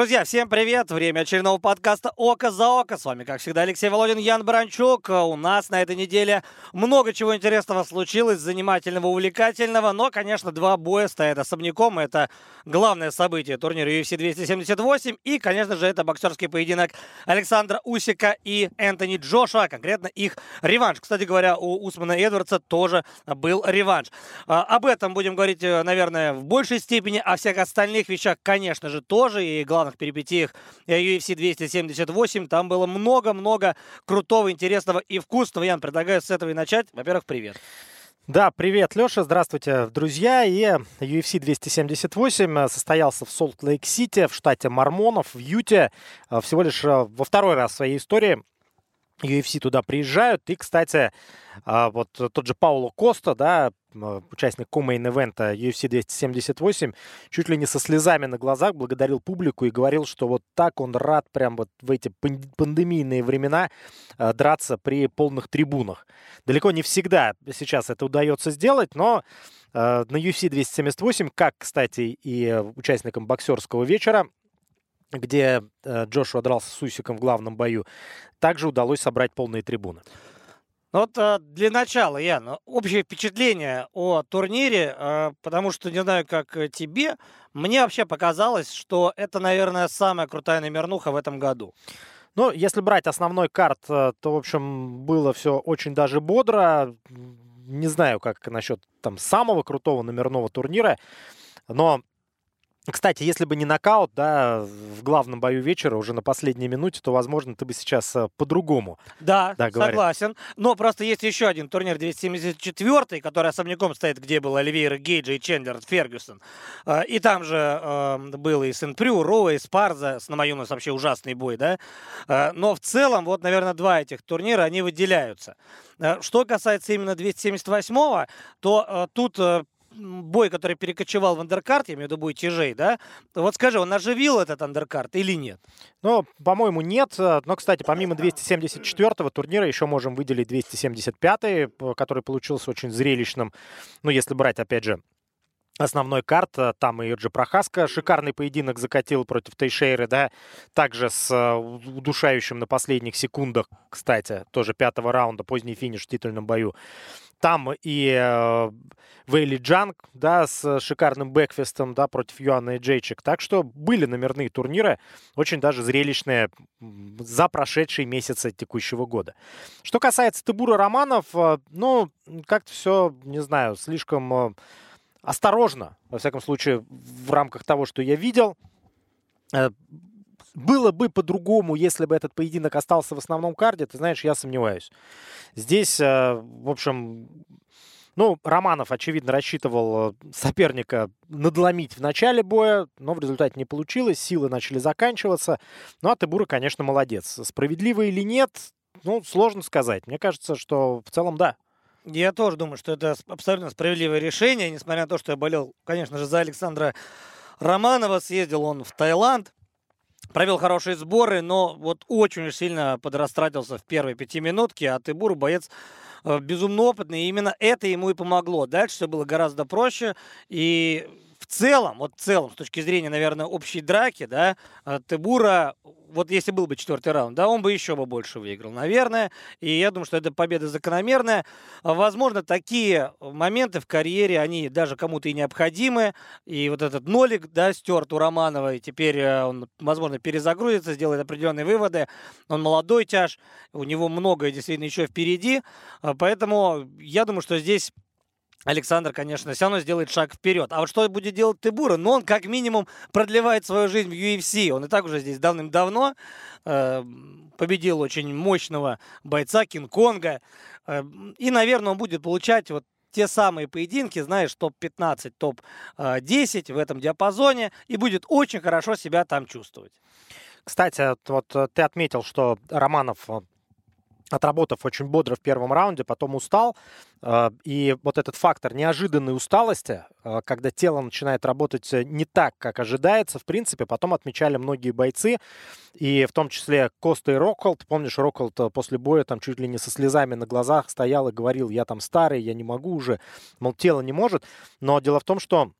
Друзья, всем привет! Время очередного подкаста «Око за око». С вами, как всегда, Алексей Володин, Ян Баранчук. У нас на этой неделе много чего интересного случилось, занимательного, увлекательного. Но, конечно, два боя стоят особняком. Это главное событие турнира UFC 278. И, конечно же, это боксерский поединок Александра Усика и Энтони Джошуа. Конкретно их реванш. Кстати говоря, у Усмана Эдвардса тоже был реванш. А, об этом будем говорить, э, наверное, в большей степени. О всех остальных вещах, конечно же, тоже. И главное, главных перипетиях UFC 278. Там было много-много крутого, интересного и вкусного. Ян, предлагаю с этого и начать. Во-первых, привет. Да, привет, Леша, здравствуйте, друзья. И UFC 278 состоялся в Солт-Лейк-Сити, в штате Мормонов, в Юте. Всего лишь э, во второй раз в своей истории UFC туда приезжают. И, кстати, а, вот тот же Пауло Коста, да, участник co-main event а UFC 278, чуть ли не со слезами на глазах благодарил публику и говорил, что вот так он рад прям вот в эти пандемийные времена а, драться при полных трибунах. Далеко не всегда сейчас это удается сделать, но а, на UFC 278, как, кстати, и участникам боксерского вечера, где э, Джошуа дрался с Усиком в главном бою, также удалось собрать полные трибуны. Ну вот э, для начала, Ян, общее впечатление о турнире, э, потому что не знаю, как тебе, мне вообще показалось, что это, наверное, самая крутая номернуха в этом году. Ну, если брать основной карт, то, в общем, было все очень даже бодро. Не знаю, как насчет там самого крутого номерного турнира, но кстати, если бы не нокаут, да, в главном бою вечера, уже на последней минуте, то, возможно, ты бы сейчас э, по-другому. Да, да согласен. Но просто есть еще один турнир 274, который особняком стоит, где был Оливейра Гейджа и Чендлер Фергюсон. Э, и там же э, был и Сен-Прю, Роу, и Спарза. С Намаюнос вообще ужасный бой, да. Но в целом, вот, наверное, два этих турнира, они выделяются. Что касается именно 278-го, то тут бой, который перекочевал в андеркарт, я имею в виду бой тяжей, да? Вот скажи, он оживил этот андеркарт или нет? Ну, по-моему, нет. Но, кстати, помимо 274-го турнира еще можем выделить 275-й, который получился очень зрелищным. Ну, если брать, опять же, основной карт. Там и Юджи Прохаска шикарный поединок закатил против Тейшейры, да, также с э, удушающим на последних секундах, кстати, тоже пятого раунда, поздний финиш в титульном бою. Там и э, Вейли Джанг, да, с шикарным бэкфестом, да, против Юана и Джейчик. Так что были номерные турниры, очень даже зрелищные за прошедшие месяцы текущего года. Что касается Тебура Романов, э, ну, как-то все, не знаю, слишком э, осторожно, во всяком случае, в рамках того, что я видел. Э, было бы по-другому, если бы этот поединок остался в основном карде, ты знаешь, я сомневаюсь. Здесь, э, в общем, ну, Романов, очевидно, рассчитывал э, соперника надломить в начале боя, но в результате не получилось, силы начали заканчиваться. Ну, а Тебура, конечно, молодец. Справедливо или нет, ну, сложно сказать. Мне кажется, что в целом да. Я тоже думаю, что это абсолютно справедливое решение, несмотря на то, что я болел, конечно же, за Александра Романова. Съездил он в Таиланд, провел хорошие сборы, но вот очень сильно подрастратился в первой пятиминутке, а Тыбур боец э, безумно опытный, и именно это ему и помогло. Дальше все было гораздо проще, и целом, вот в целом, с точки зрения, наверное, общей драки, да, э, Тебура, вот если был бы четвертый раунд, да, он бы еще бы больше выиграл, наверное. И я думаю, что эта победа закономерная. Возможно, такие моменты в карьере, они даже кому-то и необходимы. И вот этот нолик, да, стерт у Романова, и теперь э, он, возможно, перезагрузится, сделает определенные выводы. Он молодой тяж, у него многое действительно еще впереди. Э, поэтому я думаю, что здесь Александр, конечно, все равно сделает шаг вперед. А вот что будет делать Тебура? Ну, он как минимум продлевает свою жизнь в UFC. Он и так уже здесь давным-давно э, победил очень мощного бойца Кинг-Конга. Э, и, наверное, он будет получать вот те самые поединки, знаешь, топ-15, топ-10 в этом диапазоне и будет очень хорошо себя там чувствовать. Кстати, вот э, ты отметил, что Романов э, отработав очень бодро в первом раунде, потом устал. А, и вот этот фактор неожиданной усталости, а, когда тело начинает работать э, не так, как ожидается, в принципе, потом отмечали многие бойцы, и в том числе Коста и Рокхолд. Помнишь, Рокхолд э, после боя там чуть ли не со слезами на глазах стоял и говорил, я там старый, я не могу уже, мол, тело не может. Но дело в том, что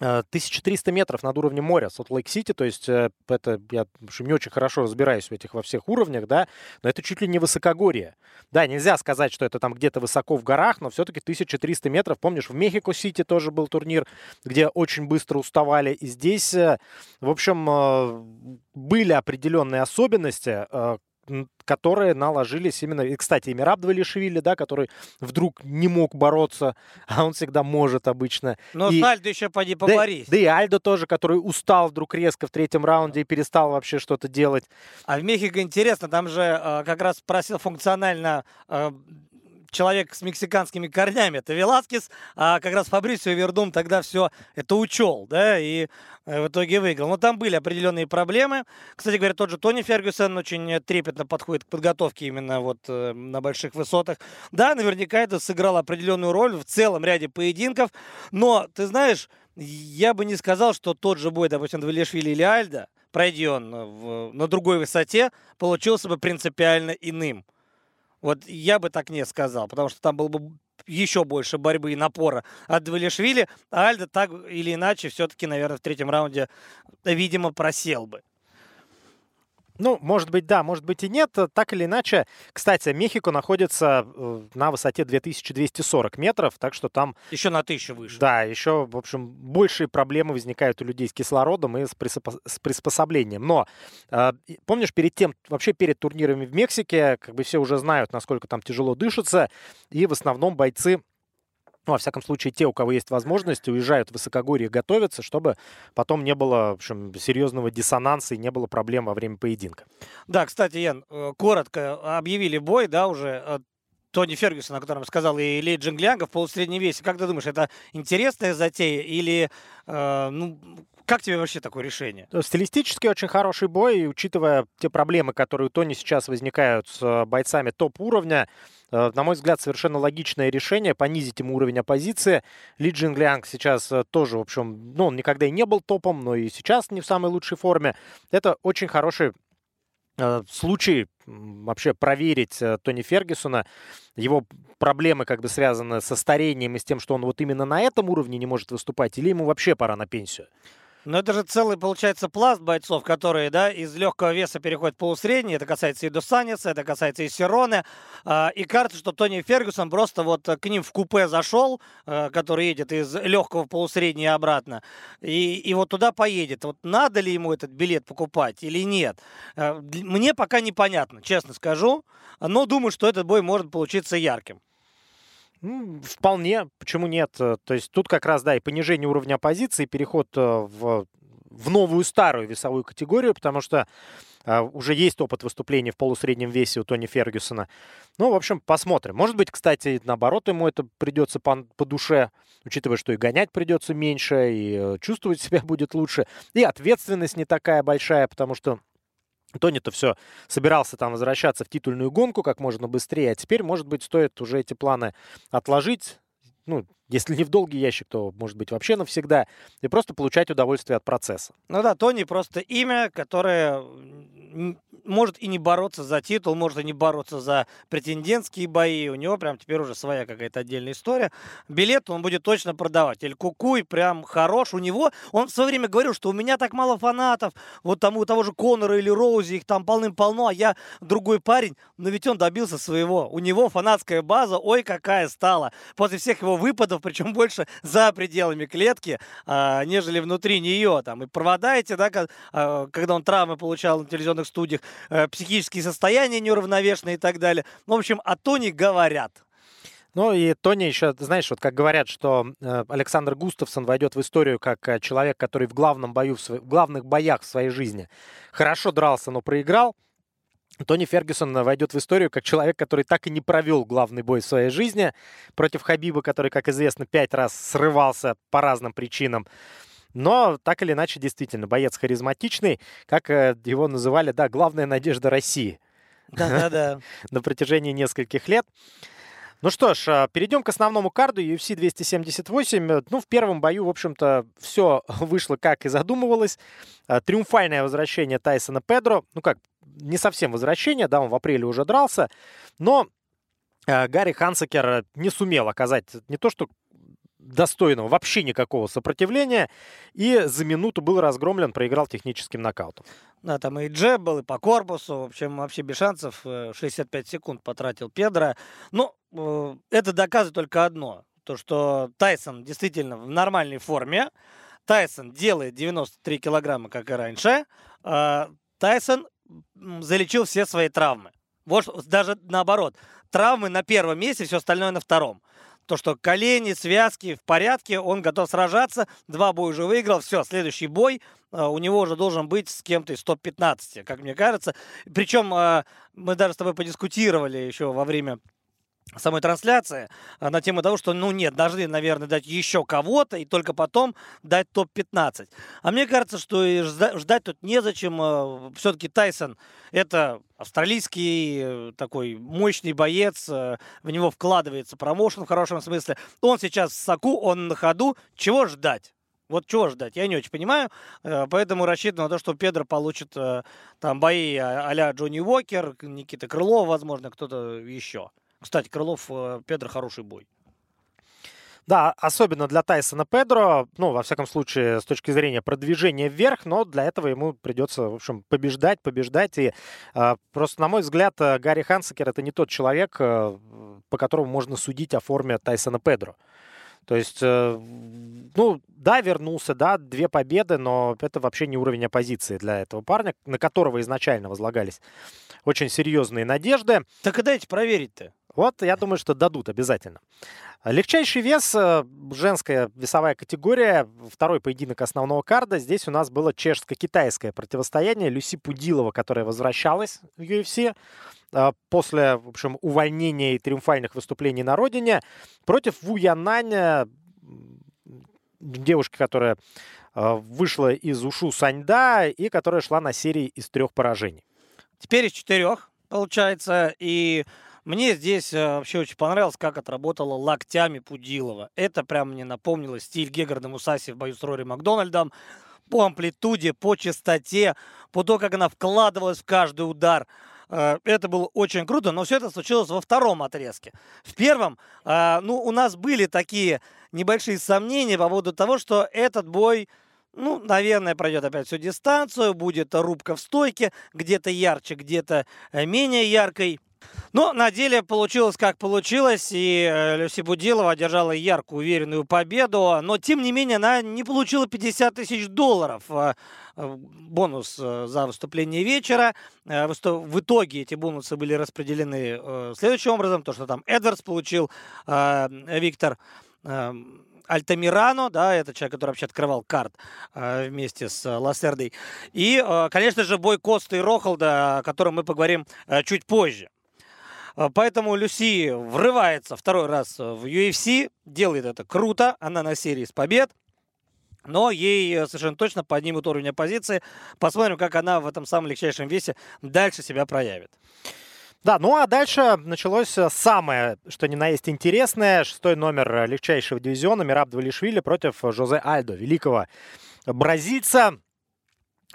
1300 метров над уровнем моря, Солт-Лейк-Сити, то есть это, я не очень хорошо разбираюсь в этих во всех уровнях, да, но это чуть ли не высокогорье. Да, нельзя сказать, что это там где-то высоко в горах, но все-таки 1300 метров. Помнишь, в Мехико-Сити тоже был турнир, где очень быстро уставали, и здесь, в общем, были определенные особенности, которые наложились именно... И, кстати, и Мираб Двалишвили, да, который вдруг не мог бороться, а он всегда может обычно. Но и... с Альдо еще поди поборись. Да, да и Альдо тоже, который устал вдруг резко в третьем раунде и перестал вообще что-то делать. А в Мехико интересно, там же э, как раз просил функционально э, человек с мексиканскими корнями, это Веласкес, а как раз Фабрисио Вердум тогда все это учел, да, и э, в итоге выиграл. Но там были определенные проблемы. Кстати говоря, тот же Тони Фергюсон очень трепетно подходит к подготовке именно вот э, на больших высотах. Да, наверняка это сыграло определенную роль в целом ряде поединков, но, ты знаешь, я бы не сказал, что тот же бой, допустим, Двалишвили или Альда, пройди он в, на другой высоте, получился бы принципиально иным. Вот я бы так не сказал, потому что там было бы еще больше борьбы и напора от Двалишвили, а Альда так или иначе все-таки, наверное, в третьем раунде, видимо, просел бы. Ну, может быть, да, может быть и нет. Так или иначе, кстати, Мехико находится э, на высоте 2240 метров, так что там... Еще на тысячу выше. Да, еще, в общем, большие проблемы возникают у людей с кислородом и с, приспос... с приспособлением. Но, э, помнишь, перед тем, вообще перед турнирами в Мексике, как бы все уже знают, насколько там тяжело дышится, и в основном бойцы ну, во всяком случае, те, у кого есть возможность, уезжают в высокогорье, готовятся, чтобы потом не было, в общем, серьезного диссонанса и не было проблем во время поединка. Да, кстати, Ян, э, коротко объявили бой, да, уже э, Тони Фергюсон, о котором сказал и Ли Джинглянга в полусреднем весе. Как ты думаешь, это интересная затея или, э, ну, как тебе вообще такое решение? Стилистически очень хороший бой, и учитывая те проблемы, которые у Тони сейчас возникают с э, бойцами топ-уровня, Э, на мой взгляд, совершенно логичное решение понизить ему уровень оппозиции. Ли Джинглянг сейчас э, тоже, в общем, ну, он никогда и не был топом, но и сейчас не в самой лучшей форме. Это очень хороший э, случай вообще проверить Тони Фергюсона. Его проблемы как бы связаны со старением и с тем, что он вот именно на этом уровне не может выступать, или ему вообще пора на пенсию? Но это же целый, получается, пласт бойцов, которые, да, из легкого веса переходят в полусредний. Это касается и Дусаниса, это касается и Сироны. А, и кажется, что Тони Фергюсон просто вот к ним в купе зашел, а, который едет из легкого в полусредний обратно, и, и вот туда поедет. Вот надо ли ему этот билет покупать или нет? А, мне пока непонятно, честно скажу. Но думаю, что этот бой может получиться ярким. Ну, вполне, почему нет? Э, то есть тут как раз, да, и понижение уровня оппозиции, переход э, в, в новую старую весовую категорию, потому что Uh, уже есть опыт выступления в полусреднем весе у Тони Фергюсона. Ну, в общем, посмотрим. Может быть, кстати, наоборот, ему это придется по, по душе, учитывая, что и гонять придется меньше, и чувствовать себя будет лучше. И ответственность не такая большая, потому что Тони-то все собирался там возвращаться в титульную гонку как можно быстрее, а теперь, может быть, стоит уже эти планы отложить, ну, если не в долгий ящик, то, может быть, вообще навсегда, и просто получать удовольствие от процесса. Ну да, Тони просто имя, которое может и не бороться за титул, может и не бороться за претендентские бои. У него прям теперь уже своя какая-то отдельная история. Билет он будет точно продавать. Эль Кукуй прям хорош. У него, он в свое время говорил, что у меня так мало фанатов. Вот тому у того же Конора или Роузи, их там полным-полно, а я другой парень. Но ведь он добился своего. У него фанатская база, ой, какая стала. После всех его выпадов, причем больше за пределами клетки, а, нежели внутри нее. Там и провода эти, да, а, когда он травмы получал на телевизионных студиях, э, психические состояния неуравновешенные и так далее. В общем, о Тони говорят. Ну и Тони еще, знаешь, вот как говорят, что э, Александр Густавсон войдет в историю как э, человек, который в главном бою, в, в главных боях в своей жизни хорошо дрался, но проиграл. Тони Фергюсон войдет в историю как человек, который так и не провел главный бой в своей жизни против Хабиба, который, как известно, пять раз срывался по разным причинам. Но так или иначе, действительно, боец харизматичный, как э, его называли, да, главная надежда России. Да-да-да. На протяжении нескольких лет. Ну что ж, а, перейдем к основному карду UFC 278. Ну, в первом бою, в общем-то, все вышло как и задумывалось. Триумфальное возвращение Тайсона Педро. Ну как, не совсем возвращение, да, он в апреле уже дрался. Но а, Гарри Хансекер не сумел оказать не то, что достойного вообще никакого сопротивления. И за минуту был разгромлен, проиграл техническим нокаутом. Да, там и джеб был, и по корпусу. В общем, вообще без шансов. 65 э, секунд потратил Педро. Но э, это доказывает только одно. То, что Тайсон действительно в нормальной форме. Тайсон делает 93 килограмма, как и раньше. А Тайсон залечил все свои травмы. Вот даже наоборот. Травмы на первом месте, все остальное на втором. То, что колени, связки в порядке, он готов сражаться. Два боя уже выиграл. Все, следующий бой а, у него уже должен быть с кем-то из топ-15, как мне кажется. Причем а, мы даже с тобой подискутировали еще во время самой трансляции а, на тему того, что, ну нет, должны, наверное, дать еще кого-то и только потом дать топ-15. А мне кажется, что и ждать тут незачем. А, Все-таки Тайсон это австралийский э, такой мощный боец, э, в него вкладывается промоушен в хорошем смысле. Он сейчас в соку, он на ходу. Чего ждать? Вот чего ждать, я не очень понимаю. Э, поэтому рассчитываю на то, что Педро получит там бои а-ля Джонни Уокер, Никита Крылов, возможно, кто-то еще. Кстати, Крылов, э, Педро хороший бой. Да, особенно для Тайсона Педро, ну, во всяком случае, с точки зрения продвижения вверх, но для этого ему придется, в общем, побеждать, побеждать. И э, просто, на мой взгляд, э, Гарри Хансекер это не тот человек, э, по которому можно судить о форме Тайсона Педро. То есть, э, ну, да, вернулся, да, две победы, но это вообще не уровень оппозиции для этого парня, на которого изначально возлагались очень серьезные надежды. Так и дайте проверить-то. Вот, я думаю, что дадут обязательно. Легчайший вес, э, женская весовая категория, второй поединок основного карда. Здесь у нас было чешско-китайское противостояние. Люси Пудилова, которая возвращалась в UFC э, после, в общем, увольнения и триумфальных выступлений на родине, против Ву Янаня, девушки, которая э, вышла из Ушу Саньда и которая шла на серии из трех поражений. Теперь из четырех, получается, и мне здесь э, вообще очень понравилось, как отработала локтями Пудилова. Это прям мне напомнило стиль Гегарда Мусаси в бою с Рори Макдональдом. По амплитуде, по частоте, по то, как она вкладывалась в каждый удар. Э, это было очень круто, но все это случилось во втором отрезке. В первом, э, ну, у нас были такие небольшие сомнения по поводу того, что этот бой ну, наверное, пройдет опять всю дистанцию, будет рубка в стойке, где-то ярче, где-то менее яркой. Но на деле получилось как получилось, и э, Люси Будилова одержала яркую, уверенную победу, но тем не менее она не получила 50 тысяч долларов а, э, бонус э, за выступление вечера. В итоге эти бонусы были распределены следующим образом, то, что там Эдвардс получил, Виктор Альтамирано, да, это человек, который вообще открывал карт э, вместе с э, Лассердой. И, э, конечно же, бой Коста и Рохалда, о котором мы поговорим э, чуть позже. А, поэтому Люси врывается второй раз в UFC, делает это круто, она на серии с побед. Но ей э, совершенно точно поднимут уровень оппозиции. Посмотрим, как она в этом самом легчайшем весе дальше себя проявит. Да, ну а дальше началось э, самое, что ни на есть интересное. Шестой номер легчайшего дивизиона Мираб Двалишвили против Жозе Альдо, великого бразильца.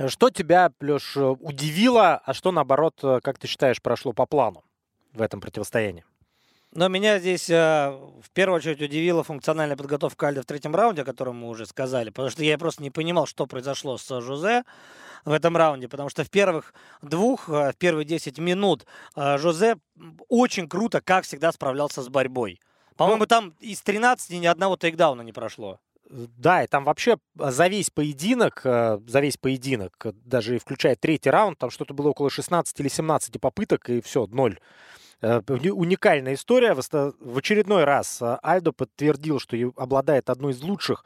Что тебя, Леш, удивило, а что, наоборот, э, как ты считаешь, прошло по плану? В этом противостоянии. Но меня здесь э, в первую очередь удивила функциональная подготовка Альда в третьем раунде, о котором мы уже сказали, потому что я просто не понимал, что произошло с Жозе в этом раунде, потому что в первых двух, э, в первые 10 минут э, Жозе очень круто, как всегда, справлялся с борьбой. По-моему, ну, там из 13 ни одного тейкдауна не прошло. Да, и там вообще за весь поединок, за весь поединок, даже включая третий раунд, там что-то было около 16 или 17 попыток, и все, ноль Э, уникальная история. В очередной раз э, Альдо подтвердил, что обладает одной из лучших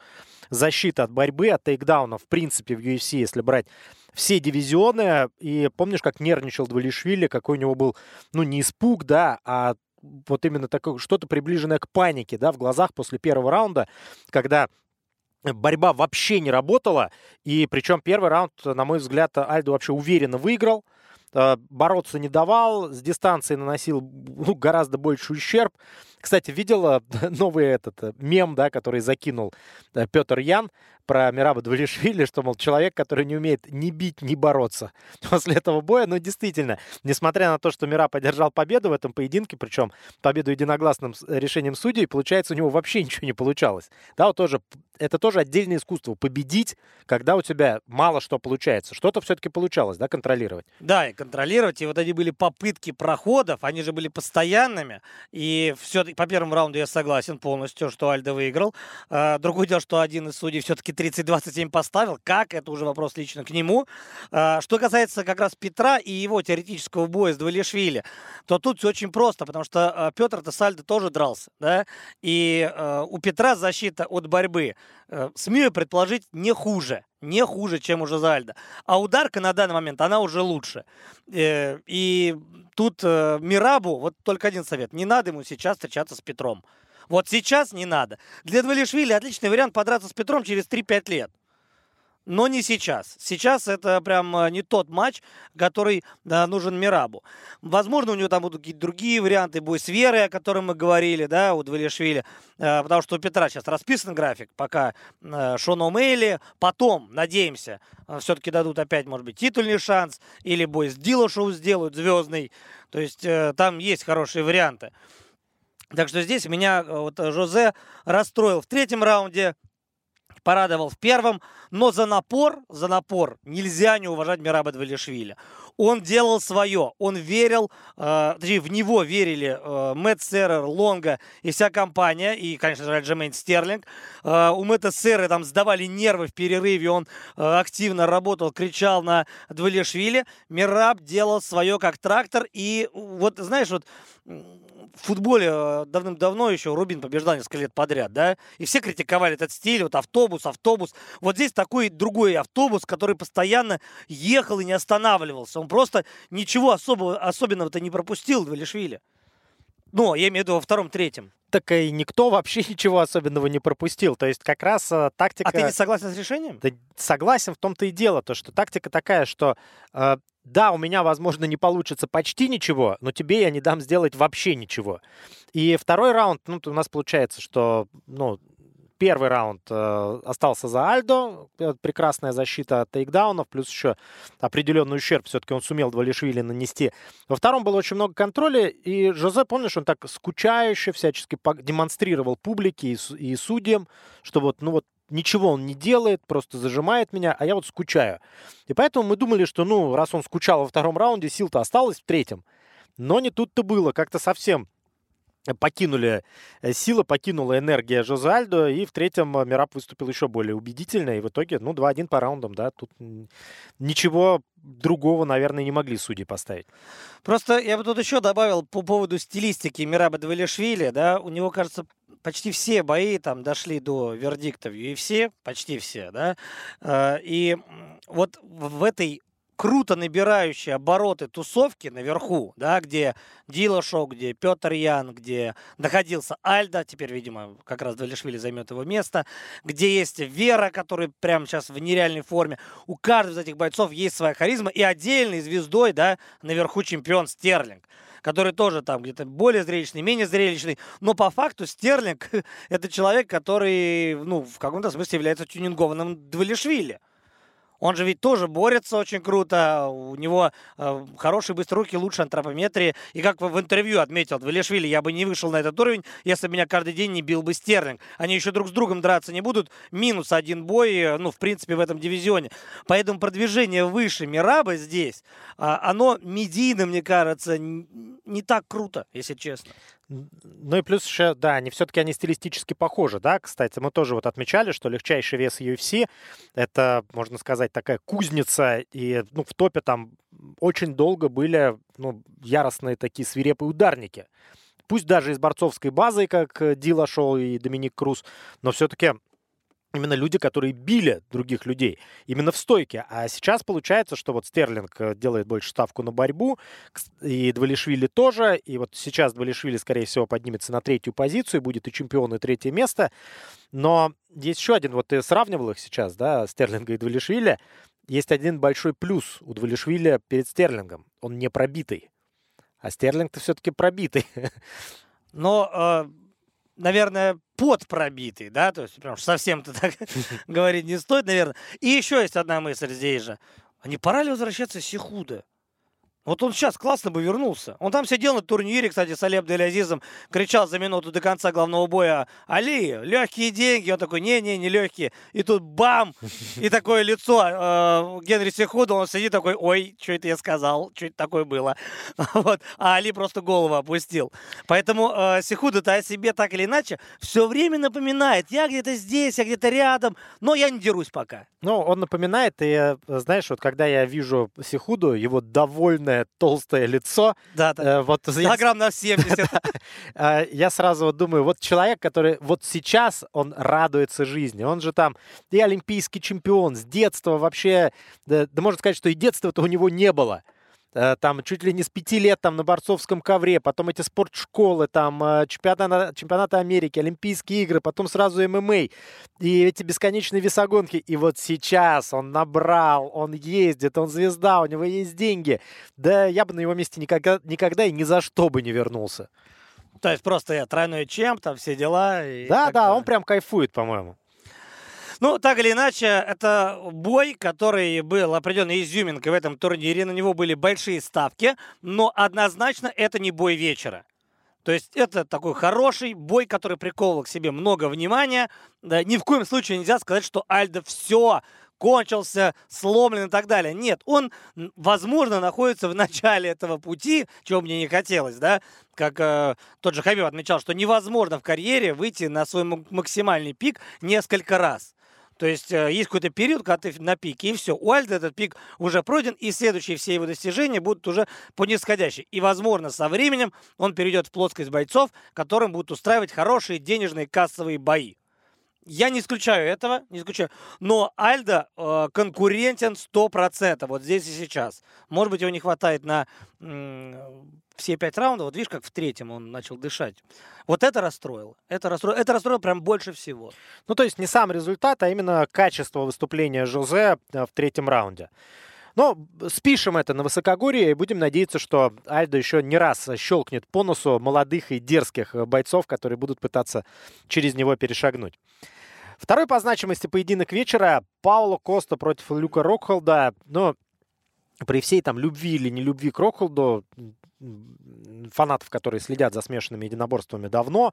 защит от борьбы, от тейкдауна, в принципе, в UFC, если брать все дивизионы. И помнишь, как нервничал Двалишвили, какой у него был, ну, не испуг, да, а вот именно такое, что-то приближенное к панике, да, в глазах после первого раунда, когда борьба вообще не работала, и причем первый раунд, на мой взгляд, Альдо вообще уверенно выиграл, Э, бороться не давал, с дистанции наносил ну, гораздо больше ущерб. Кстати, видела новый этот э, мем, да, который закинул э, Петр Ян про Мираба Двалишвили, что, мол, человек, который не умеет ни бить, ни бороться после этого боя. Но действительно, несмотря на то, что Мираб одержал победу в этом поединке, причем победу единогласным решением судей, получается, у него вообще ничего не получалось. Да, вот тоже, это тоже отдельное искусство. Победить, когда у тебя мало что получается. Что-то все-таки получалось, да, контролировать. Да, и контролировать. И вот эти были попытки проходов, они же были постоянными. И все-таки по первому раунду я согласен полностью, что Альдо выиграл. А, другое дело, что один из судей все-таки 30-27 поставил. Как? Это уже вопрос лично к нему. А, что касается как раз Петра и его теоретического боя с Двалишвили, то тут все очень просто, потому что а, Петр-то с Альдо тоже дрался. Да? И у Петра защита от борьбы, э, смею предположить, не хуже не хуже, чем у Жизальда. А ударка на данный момент, она уже лучше. Э, и тут э, Мирабу, вот только один совет. Не надо ему сейчас встречаться с Петром. Вот сейчас не надо. Для Двалишвили отличный вариант подраться с Петром через 3-5 лет но не сейчас. Сейчас это прям э, не тот матч, который да, нужен Мирабу. Возможно, у него там будут какие-то другие варианты, бой с Верой, о котором мы говорили, да, у Двалишвили, э, потому что у Петра сейчас расписан график, пока э, Шон О'Мейли, потом, надеемся, все-таки дадут опять, может быть, титульный шанс, или бой с Дилошоу сделают звездный, то есть там есть хорошие варианты. Так что здесь меня вот Жозе расстроил в третьем раунде, порадовал в первом, но за напор, за напор нельзя не уважать Мираба Двалишвили. Он делал свое, он верил, э, в него верили э, Мэтт Серрер, Лонга и вся компания, и, конечно же, Джемейн Стерлинг. Э, у Мэтта Серрера там сдавали нервы в перерыве, он э, активно работал, кричал на Двалишвили. Мираб делал свое как трактор, и вот, знаешь, вот в футболе э, давным-давно еще Рубин побеждал несколько лет подряд, да, и все критиковали этот стиль, вот автобус, автобус. Вот здесь такой другой автобус, который постоянно ехал и не останавливался. Он просто ничего особого, особенного-то не пропустил Двалишвили. Ну, я имею в виду во втором-третьем. Так и никто вообще ничего особенного не пропустил. То есть как раз э, тактика... А ты не согласен с решением? Да, согласен, в том-то и дело, то, что тактика такая, что э, да, у меня, возможно, не получится почти ничего, но тебе я не дам сделать вообще ничего. И второй раунд, ну, у нас получается, что, ну, первый раунд э, остался за Альдо, прекрасная защита от тейкдаунов, плюс еще определенный ущерб все-таки он сумел Двалишвили нанести. Во втором было очень много контроля, и Жозе, помнишь, он так скучающе всячески демонстрировал публике и, и судьям, что вот, ну вот ничего он не делает, просто зажимает меня, а я вот скучаю. И поэтому мы думали, что, ну, раз он скучал во втором раунде, сил-то осталось в третьем. Но не тут-то было, как-то совсем покинули, э, сила покинула энергия Жозе и в третьем э, Мираб выступил еще более убедительно, и в итоге, ну, 2-1 по раундам, да, тут ничего другого, наверное, не могли судьи поставить. Просто я бы тут еще добавил по поводу стилистики Мираба Двалишвили, да, у него, кажется, почти все бои там дошли до вердикта в UFC, почти все, да, э, и вот в этой круто набирающие обороты тусовки наверху, да, где Дила шоу, где Петр Ян, где находился Альда, теперь, видимо, как раз Далишвили займет его место, где есть Вера, который прямо сейчас в нереальной форме. У каждого из этих бойцов есть своя харизма, и отдельной звездой, да, наверху чемпион Стерлинг который тоже там где-то более зрелищный, менее зрелищный. Но по факту Стерлинг — это человек, который, ну, в каком-то смысле является тюнингованным Двалишвили. Он же ведь тоже борется очень круто, у него э, хорошие быстрые руки, лучше антропометрии. И как в интервью отметил Двелешвили, я бы не вышел на этот уровень, если меня каждый день не бил бы Стерлинг. Они еще друг с другом драться не будут. Минус один бой, э, ну, в принципе, в этом дивизионе. Поэтому продвижение выше Мираба здесь, э, оно медийно, мне кажется, не так круто, если честно. Ну и плюс еще, да, они все-таки они стилистически похожи, да, кстати, мы тоже вот отмечали, что легчайший вес UFC это, можно сказать, такая кузница, и ну, в топе там очень долго были ну, яростные такие свирепые ударники. Пусть даже из борцовской базы, как Дила Шоу и Доминик Круз, но все-таки именно люди, которые били других людей именно в стойке. А сейчас получается, что вот Стерлинг э, делает больше ставку на борьбу, и Двалишвили тоже, и вот сейчас Двалишвили, скорее всего, поднимется на третью позицию, будет и чемпион, и третье место. Но есть еще один, вот ты сравнивал их сейчас, да, Стерлинга и Двалишвили, есть один большой плюс у Двалишвили перед Стерлингом. Он не пробитый. А Стерлинг-то все-таки пробитый. Но, э, наверное, под пробитый, да, то есть прям совсем-то так говорить не стоит, наверное. И еще есть одна мысль здесь же. А не пора ли возвращаться Сихуда? Вот он сейчас классно бы вернулся. Он там сидел на турнире, кстати, с Алеп Делязизом, кричал за минуту до конца главного боя «Али, легкие деньги!» Он такой «Не-не, не легкие». И тут бам! И такое лицо э, Генри Сихуда, он сидит такой «Ой, что это я сказал? Что это такое было?» вот. А Али просто голову опустил. Поэтому э, Сихуда-то о себе так или иначе все время напоминает «Я где-то здесь, я где-то рядом, но я не дерусь пока». Ну, он напоминает, и знаешь, вот когда я вижу Сихуду, его довольное толстое лицо. Да, да. Э, вот, Килограмм на 70. Э, я сразу думаю, вот человек, который вот сейчас, он радуется жизни. Он же там и олимпийский чемпион, с детства вообще, да, да можно сказать, что и детства-то у него не было. Э, там чуть ли не с пяти лет там на борцовском ковре, потом эти спортшколы, там э, чемпионаты, чемпионаты Америки, Олимпийские игры, потом сразу ММА и эти бесконечные весогонки. И вот сейчас он набрал, он ездит, он звезда, у него есть деньги. Да я бы на его месте никогда, никогда и ни за что бы не вернулся. То есть просто я тройной чемп, там все дела. да, да, он прям кайфует, по-моему. Ну, так или иначе, это бой, который был определенной изюминкой в этом турнире. На него были большие ставки, но однозначно это не бой вечера. То есть это такой хороший бой, который приковывал к себе много внимания. Да, ни в коем случае нельзя сказать, что Альдо все кончился, сломлен и так далее. Нет, он, возможно, находится в начале этого пути, чего мне не хотелось, да, как э, тот же Хабиб отмечал, что невозможно в карьере выйти на свой максимальный пик несколько раз. То есть э, есть какой-то период, когда ты на пике, и все. У Альда этот пик уже пройден, и следующие все его достижения будут уже по нисходящей. И, возможно, со временем он перейдет в плоскость бойцов, которым будут устраивать хорошие денежные кассовые бои. Я не исключаю этого, не исключаю. Но Альда э, конкурентен 100%, вот здесь и сейчас. Может быть, его не хватает на все пять раундов, вот видишь, как в третьем он начал дышать. Вот это расстроило. Это расстроило, это расстроило прям больше всего. Ну, то есть не сам результат, а именно качество выступления Жозе э, в третьем раунде. Но спишем это на высокогорье и будем надеяться, что Альдо еще не раз щелкнет по носу молодых и дерзких э, бойцов, которые будут пытаться через него перешагнуть. Второй по значимости поединок вечера Пауло Коста против Люка Рокхолда. Но при всей там любви или не любви к Рокхолду, фанатов, которые следят за смешанными единоборствами давно,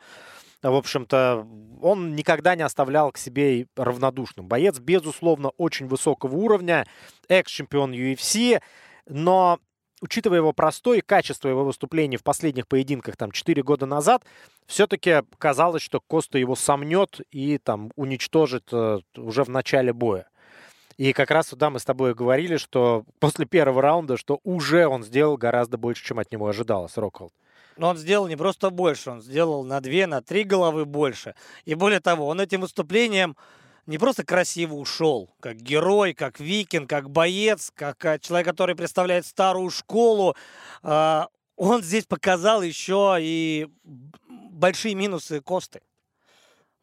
в общем-то, он никогда не оставлял к себе равнодушным. Боец, безусловно, очень высокого уровня, экс-чемпион UFC, но учитывая его простое качество его выступлений в последних поединках там 4 года назад, все-таки казалось, что Коста его сомнет и там уничтожит э, уже в начале боя. И как раз туда мы с тобой говорили, что после первого раунда, что уже он сделал гораздо больше, чем от него ожидалось, Рокхолд. Но он сделал не просто больше, он сделал на две, на три головы больше. И более того, он этим выступлением не просто красиво ушел, как герой, как викинг, как боец, как э, человек, который представляет старую школу. А, он здесь показал еще и большие минусы Косты.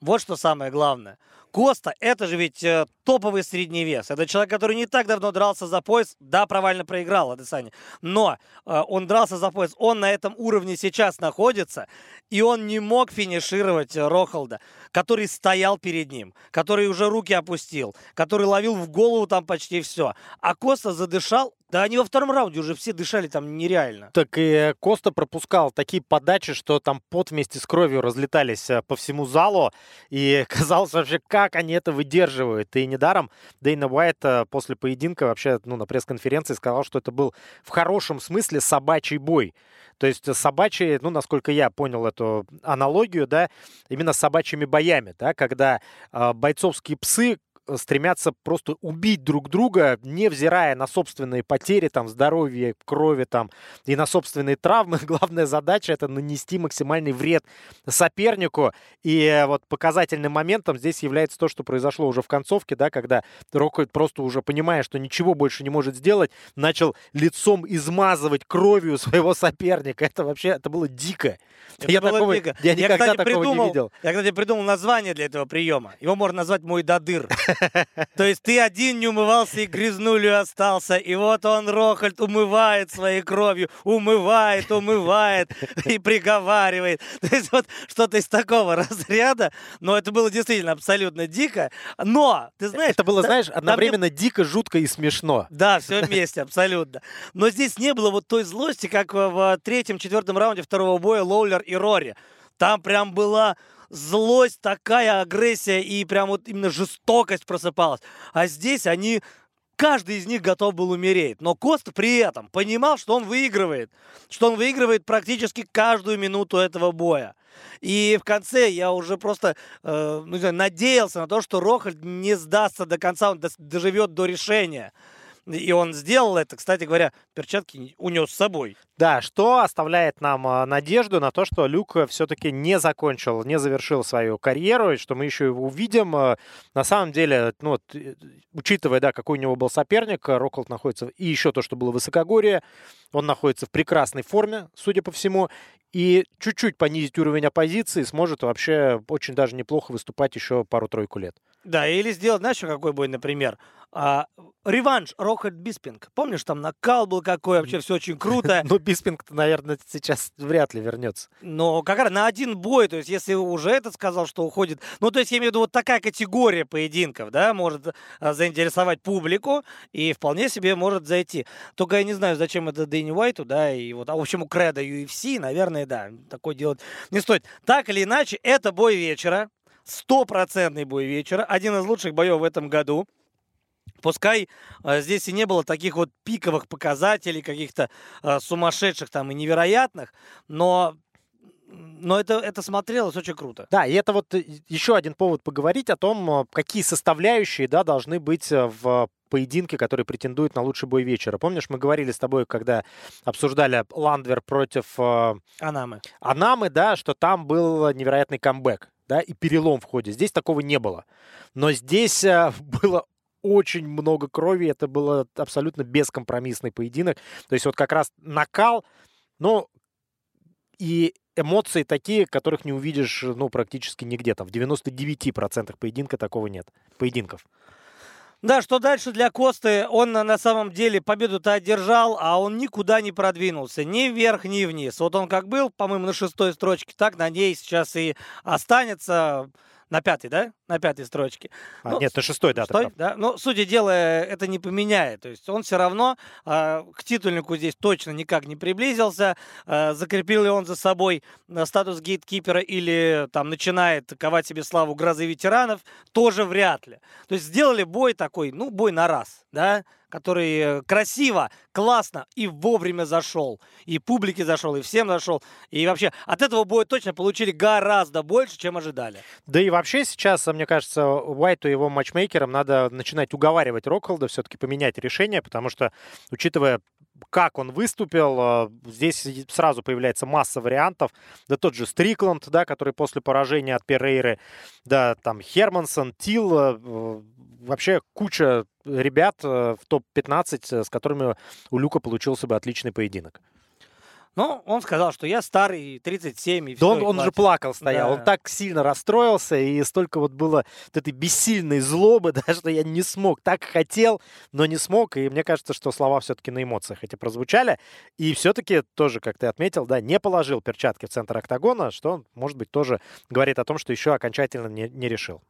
Вот что самое главное. Коста, это же ведь э, топовый средний вес. Это человек, который не так давно дрался за пояс. Да, провально проиграл Адесани. Но э, он дрался за пояс. Он на этом уровне сейчас находится. И он не мог финишировать э, Рохолда, который стоял перед ним, который уже руки опустил, который ловил в голову там почти все. А Коста задышал да они во втором раунде уже все дышали там нереально. Так и Коста пропускал такие подачи, что там пот вместе с кровью разлетались э, по всему залу. И казалось вообще, как они это выдерживают. И недаром Дейна Уайт э, после поединка вообще ну, на пресс-конференции сказал, что это был в хорошем смысле собачий бой. То есть собачьи, ну, насколько я понял эту аналогию, да, именно собачьими боями, да, когда э, бойцовские псы Э, стремятся просто убить друг друга, невзирая на собственные потери, там, здоровье, крови, там, и на собственные травмы. Главная задача — это нанести максимальный вред сопернику. И э, вот показательным моментом здесь является то, что произошло уже в концовке, да, когда Рокхольд просто уже понимая, что ничего больше не может сделать, начал лицом измазывать кровью своего соперника. Это вообще, это было дико. Это я было такого, дико. Я, я никогда кстати, такого придумал, не видел. Я, кстати, придумал название для этого приема. Его можно назвать «Мой дадыр». То есть ты один не умывался и грязнулю остался, и вот он, Рохальд, умывает своей кровью, умывает, умывает и приговаривает. То есть вот что-то из такого разряда, но это было действительно абсолютно дико. Но, ты знаешь... Это было, знаешь, одновременно дико, жутко и смешно. да, все вместе, абсолютно. Но здесь не было вот той злости, как в третьем-четвертом раунде второго боя Лоулер и Рори. Там прям была злость, такая агрессия и прям вот именно жестокость просыпалась. А здесь они каждый из них готов был умереть. Но Кост при этом понимал, что он выигрывает. Что он выигрывает практически каждую минуту этого боя. И в конце я уже просто э, ну, знаю, надеялся на то, что Рохальд не сдастся до конца, он доживет до решения. И он сделал это. Кстати говоря, перчатки унес с собой. Да, что оставляет нам а, надежду на то, что Люк все-таки не закончил, не завершил свою карьеру, и что мы еще его увидим. А, На самом деле, ну, вот, э, учитывая, да, какой у него был соперник, а, Роколд находится, и еще то, что было высокогорье, он находится в прекрасной форме, судя по всему, и чуть-чуть понизить уровень оппозиции сможет вообще очень даже неплохо выступать еще пару-тройку лет. Да, или сделать, знаешь, еще какой бой, например? А, реванш Рохальд Биспинг. Помнишь, там накал был какой, вообще все очень круто. Но Биспинг, наверное, сейчас вряд ли вернется. Но как раз на один бой, то есть если уже этот сказал, что уходит, ну то есть я имею в виду вот такая категория поединков, да, может а, заинтересовать публику и вполне себе может зайти. Только я не знаю, зачем это Дэнни Уайту, да, и вот, а в общем у Креда UFC, наверное, да, такое делать не стоит. Так или иначе, это бой вечера, стопроцентный бой вечера, один из лучших боев в этом году. Пускай э, здесь и не было таких вот пиковых показателей, каких-то э, сумасшедших там и невероятных, но, но это, это смотрелось очень круто. Да, и это вот э, еще один повод поговорить о том, э, какие составляющие да, должны быть э, в поединке, который претендует на лучший бой вечера. Помнишь, мы говорили с тобой, когда обсуждали Ландвер против Анамы. Анамы, да, что там был невероятный камбэк, да, и перелом в ходе. Здесь такого не было. Но здесь э, было очень много крови, это был абсолютно бескомпромиссный поединок. То есть вот как раз накал, ну, и эмоции такие, которых не увидишь, ну, практически нигде. Там в 99% поединка такого нет. Поединков. Да, что дальше для Косты? Он на самом деле победу-то одержал, а он никуда не продвинулся. Ни вверх, ни вниз. Вот он как был, по-моему, на шестой строчке, так на ней сейчас и останется. На пятой, да? На пятой строчке. А, Ну, нет, на шестой, да, ты Стой, прав. да? Но, сути дела, это не поменяет. То есть он все равно а, к титульнику здесь точно никак не приблизился. А, закрепил ли он за собой а, статус гейткипера или там начинает ковать себе славу грозы ветеранов, тоже вряд ли. То есть сделали бой такой, ну, бой на раз, да? Который э, красиво, классно и вовремя зашел. И публике зашел, и всем зашел. И вообще от этого боя точно получили гораздо больше, чем ожидали. Да и вообще сейчас, мне кажется, Уайту и его матчмейкерам надо начинать уговаривать Рокхолда все-таки поменять решение, потому что, учитывая как он выступил, э, здесь сразу появляется масса вариантов. Да тот же Стрикланд, да, который после поражения от Перейры, да, там Хермансон, Тил, э, вообще куча ребят э, в топ-15, э, с которыми у Люка получился бы отличный поединок. Ну, он сказал, что я старый, 37, и Да всё, он, он же плакал, стоял. Да. Он так сильно расстроился, и столько вот было вот этой бессильной злобы, да, что я не смог. Так хотел, но не смог. И мне кажется, что слова все-таки на эмоциях эти прозвучали. И все-таки тоже, как ты отметил, да, не положил перчатки в центр октагона, что, может быть, тоже говорит о том, что еще окончательно не, не решил.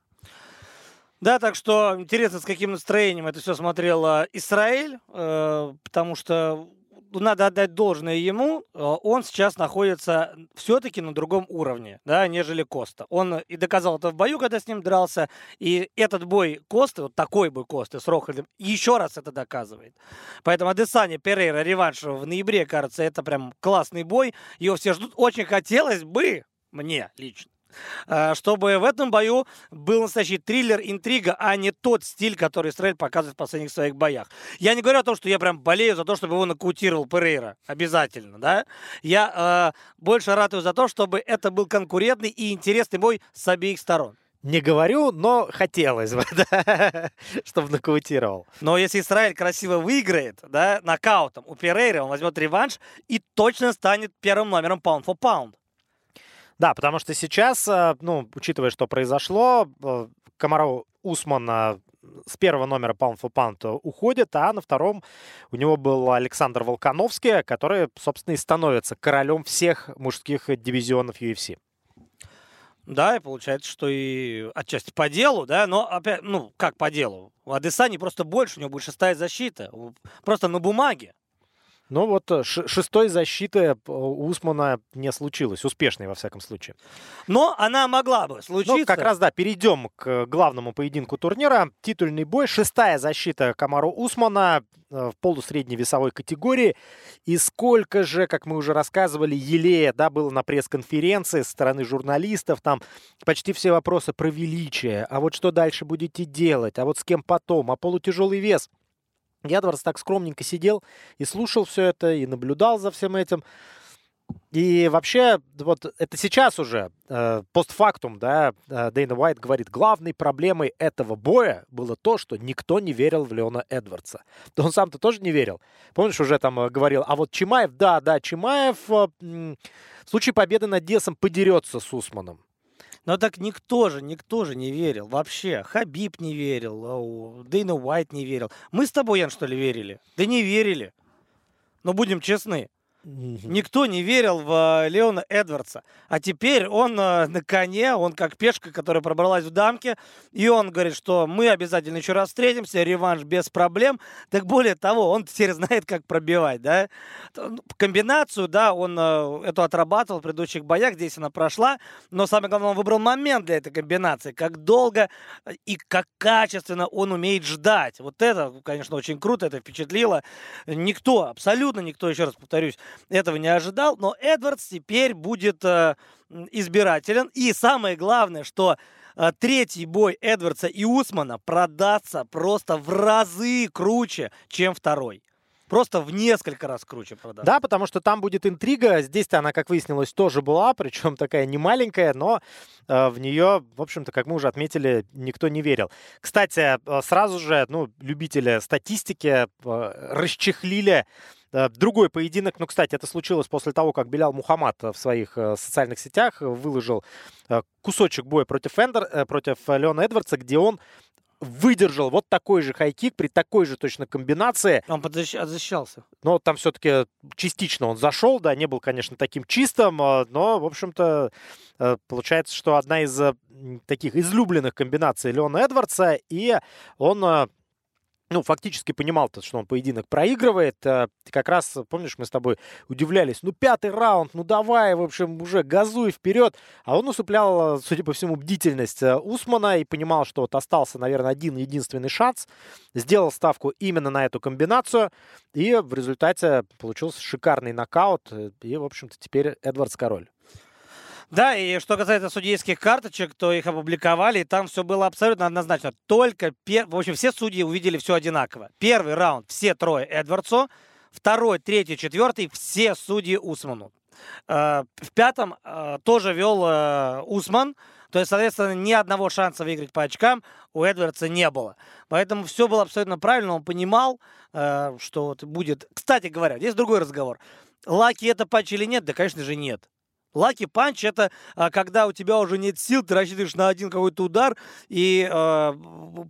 Да, так что интересно, с каким настроением это все смотрел Израиль, э, потому что надо отдать должное ему, э, он сейчас находится все-таки на другом уровне, да, нежели Коста. Он и доказал это в бою, когда с ним дрался, и этот бой Косты, вот такой бой Косты с Рохальдом, еще раз это доказывает. Поэтому Адесане Перейра реванш в ноябре, кажется, это прям классный бой, его все ждут. Очень хотелось бы, мне лично, чтобы в этом бою был настоящий триллер, интрига, а не тот стиль, который Израиль показывает в последних своих боях. Я не говорю о том, что я прям болею за то, чтобы его нокаутировал Перейра. Обязательно, да? Я э, больше ратую за то, чтобы это был конкурентный и интересный бой с обеих сторон. Не говорю, но хотелось бы, да, чтобы нокаутировал. Но если Израиль красиво выиграет, да, нокаутом у Перейра, он возьмет реванш и точно станет первым номером pound for pound. Да, потому что сейчас, э, ну, учитывая, что произошло, э, Комаров Усман э, с первого номера Pound for Pound уходит, а на втором у него был Александр Волконовский, который, собственно, и становится королем всех мужских дивизионов UFC. Да, и получается, что и отчасти по делу, да, но опять, ну, как по делу? У Адесани просто больше, у него будет шестая защита, просто на бумаге. Но вот э, шестой защиты э, у Усмана не случилось, успешной во всяком случае. Но она могла бы случиться. Ну, как раз, да, перейдем к главному поединку турнира. Титульный бой, шестая защита Камару Усмана э, в полусредней весовой категории. И сколько же, как мы уже рассказывали, елея, да, было на пресс-конференции со стороны журналистов, там почти все вопросы про величие, а вот что дальше будете делать, а вот с кем потом, а полутяжелый вес – Эдвардс так скромненько сидел и слушал все это, и наблюдал за всем этим. И вообще, вот это сейчас уже, э, постфактум, да, э, Дэйна Уайт говорит, главной проблемой этого боя было то, что никто не верил в Леона Эдвардса. Да он сам-то тоже не верил. Помнишь, уже там э, говорил, а вот Чимаев, да, да, Чимаев э, в случае победы над Десом подерется с Усманом. Но так никто же, никто же не верил вообще. Хабиб не верил, Дейна Уайт не верил. Мы с тобой, Ян, что ли, верили? Да не верили. Но будем честны. Никто не верил в э, Леона Эдвардса. А теперь он э, на коне, он как пешка, которая пробралась в дамке, и он говорит, что мы обязательно еще раз встретимся, реванш без проблем. Так более того, он теперь знает, как пробивать, да. Ну, комбинацию, да, он э, эту отрабатывал в предыдущих боях, здесь она прошла, но самое главное, он выбрал момент для этой комбинации, как долго и как качественно он умеет ждать. Вот это, конечно, очень круто, это впечатлило. Никто, абсолютно никто, еще раз повторюсь, этого не ожидал, но Эдвардс теперь будет э, избирателен. И самое главное, что э, третий бой Эдвардса и Усмана продастся просто в разы круче, чем второй. Просто в несколько раз круче продастся. Да, потому что там будет интрига. Здесь-то она, как выяснилось, тоже была, причем такая не маленькая, но э, в нее, в общем-то, как мы уже отметили, никто не верил. Кстати, э, сразу же, ну, любители статистики э, расчехлили другой поединок, ну, кстати, это случилось после того, как Белял Мухаммад в своих э, социальных сетях выложил э, кусочек боя против, Эндер, против Леона Эдвардса, где он выдержал вот такой же хайкик при такой же точно комбинации. Он защищался. Но там все-таки частично он зашел, да, не был, конечно, таким чистым, но, в общем-то, получается, что одна из таких излюбленных комбинаций Леона Эдвардса, и он ну, фактически понимал, -то, что он поединок проигрывает. Э, как раз, помнишь, мы с тобой удивлялись, ну, пятый раунд, ну, давай, в общем, уже газуй вперед. А он усыплял, судя по всему, бдительность э, Усмана и понимал, что вот остался, наверное, один единственный шанс. Сделал ставку именно на эту комбинацию. И в результате получился шикарный нокаут. И, в общем-то, теперь Эдвардс король. Да, и что касается судейских карточек, то их опубликовали, и там все было абсолютно однозначно. Только, пер... в общем, все судьи увидели все одинаково. Первый раунд все трое Эдвардсу, второй, третий, четвертый все судьи Усману. Э, в пятом э, тоже вел э, Усман, то есть, соответственно, ни одного шанса выиграть по очкам у Эдвардса не было. Поэтому все было абсолютно правильно, он понимал, что будет... Кстати говоря, здесь другой разговор. Lucky это punch или нет? Да, конечно же, нет. Lucky punch это а, когда у тебя уже нет сил, ты рассчитываешь на один какой-то удар и э,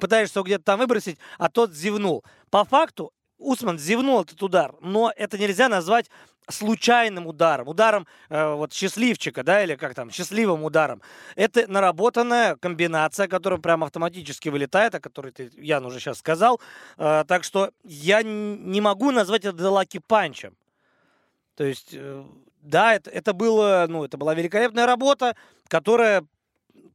пытаешься где-то там выбросить, а тот зевнул. По факту Усман зевнул этот удар, но это нельзя назвать случайным ударом, ударом э, вот счастливчика, да, или как там, счастливым ударом. Это наработанная комбинация, которая прям автоматически вылетает, о которой ты, Ян, уже сейчас сказал. Э, так что я не могу назвать это лаки панчем. То есть э, да, это, это, было, ну, это была великолепная работа, которая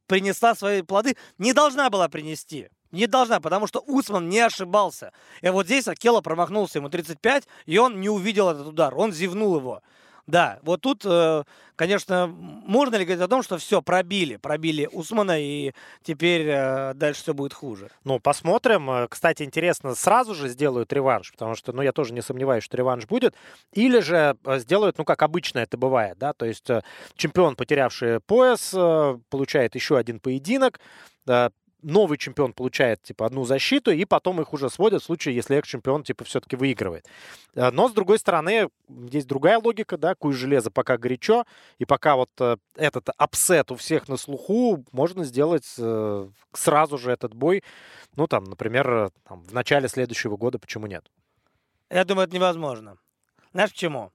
принесла свои плоды. Не должна была принести. Не должна, потому что Усман не ошибался. И вот здесь Акела промахнулся, ему 35, и он не увидел этот удар. Он зевнул его. Да, вот тут, э, конечно, можно ли говорить о том, что все, пробили, пробили Усмана, и теперь э, дальше все будет хуже? Ну, посмотрим. Э, кстати, интересно, сразу же сделают реванш, потому что, ну, я тоже не сомневаюсь, что реванш будет, или же сделают, ну, как обычно это бывает, да, то есть чемпион, потерявший пояс, получает еще один поединок, новый чемпион получает, типа, одну защиту, и потом их уже сводят в случае, если экс-чемпион, типа, все-таки выигрывает. Э, но, с другой стороны, есть другая логика, да, куй железо пока горячо, и пока вот э, этот upset у всех на слуху, можно сделать э, сразу же этот бой, ну, там, например, там, в начале следующего года, почему нет? Я думаю, это невозможно. Знаешь почему?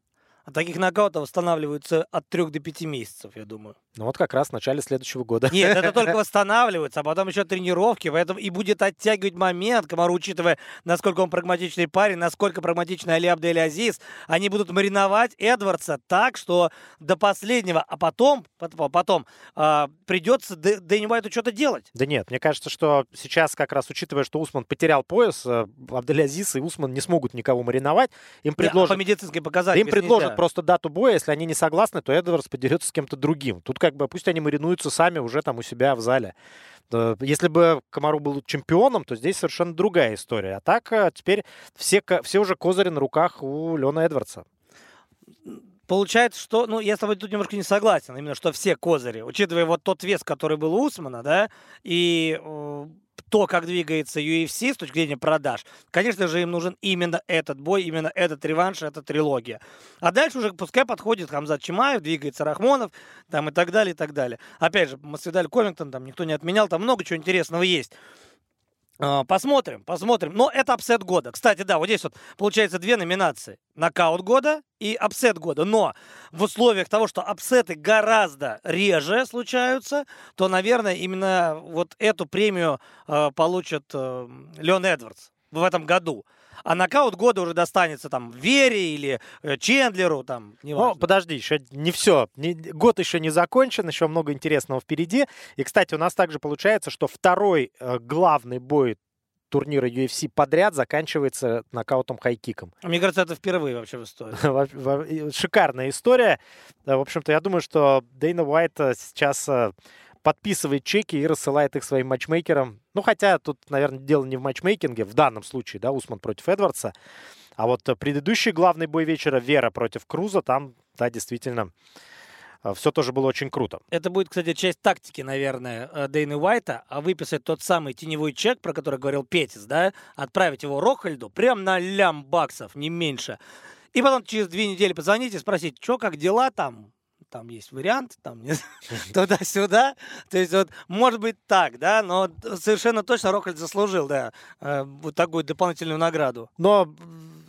Таких нокаутов восстанавливаются от 3 до 5 месяцев, я думаю. Ну вот как раз в начале следующего года. Нет, это только восстанавливается, а потом еще тренировки, поэтому и будет оттягивать момент, Камару, учитывая, насколько он прагматичный парень, насколько прагматичный Али Абдель Азиз, они будут мариновать Эдвардса так, что до последнего, а потом, потом а, придется Дэнни Уайту что-то делать. Да нет, мне кажется, что сейчас как раз, учитывая, что Усман потерял пояс, э, Абдель Азиз и Усман не смогут никого мариновать, им предложат... Да, по медицинской показателям. Им предложат нельзя. просто дату боя, если они не согласны, то Эдвардс подерется с кем-то другим. Тут как бы пусть они маринуются сами уже там у себя в зале. Если бы Комару был чемпионом, то здесь совершенно другая история. А так э, теперь все, все уже козыри на руках у Леона Эдвардса. Получается, что, ну, я с тобой тут немножко не согласен, именно что все козыри, учитывая вот тот вес, который был у Усмана, да, и э, то, как двигается UFC с точки зрения продаж, конечно же, им нужен именно этот бой, именно этот реванш, эта трилогия. А дальше уже пускай подходит Хамзат Чимаев, двигается Рахмонов, там и так далее, и так далее. Опять же, Масвидаль Ковингтон, там никто не отменял, там много чего интересного есть. А, посмотрим, посмотрим. Но это upset года. Кстати, да, вот здесь вот получается две номинации. Нокаут года и upset года. Но в условиях того, что upset ы гораздо реже случаются, то, наверное, именно вот эту премию э, получит э, Леон Эдвардс в этом году а нокаут года уже достанется там Вере или э, Чендлеру, там, неважно. Ну, подожди, еще не все. Год еще не закончен, еще много интересного впереди. И, кстати, у нас также получается, что второй э, главный бой турнира UFC подряд заканчивается нокаутом хайкиком. Мне кажется, это впервые вообще в истории. Шикарная история. В общем-то, я думаю, что Дейна Уайт э, сейчас подписывает чеки и рассылает их своим матчмейкерам. Ну, хотя тут, наверное, дело не в матчмейкинге, в данном случае, да, Усман против Эдвардса. А вот предыдущий главный бой вечера, Вера против Круза, там, да, действительно, э, все тоже было очень круто. Это будет, кстати, часть тактики, наверное, э, Дэйны Уайта, а выписать тот самый теневой чек, про который говорил Петис, да, отправить его Рохальду прям на лям баксов, не меньше. И потом через две недели позвонить и спросить, что, как дела там, там есть вариант, там туда-сюда. То есть вот может быть так, да, но совершенно точно Рокольд заслужил, да, э, вот такую дополнительную награду. Но